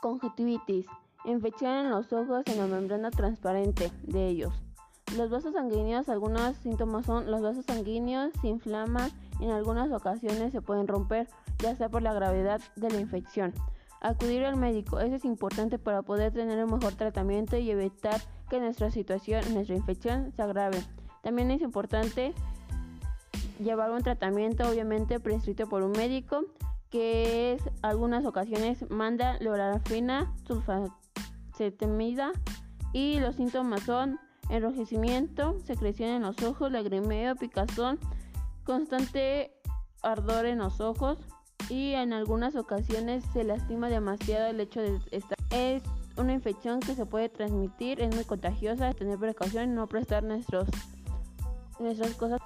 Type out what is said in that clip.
Conjuntivitis. Infección en los ojos en la membrana transparente de ellos. Los vasos sanguíneos, algunos síntomas son los vasos sanguíneos se inflaman y en algunas ocasiones se pueden romper, ya sea por la gravedad de la infección. Acudir al médico, eso es importante para poder tener un mejor tratamiento y evitar que nuestra situación, nuestra infección se agrave. También es importante llevar un tratamiento obviamente prescrito por un médico que es algunas ocasiones manda lorafina, sulfacetamida y los síntomas son enrojecimiento, secreción en los ojos, lagrimeo, picazón, constante ardor en los ojos y en algunas ocasiones se lastima demasiado el hecho de estar. Es una infección que se puede transmitir, es muy contagiosa, tener precaución y no prestar nuestros, nuestras cosas.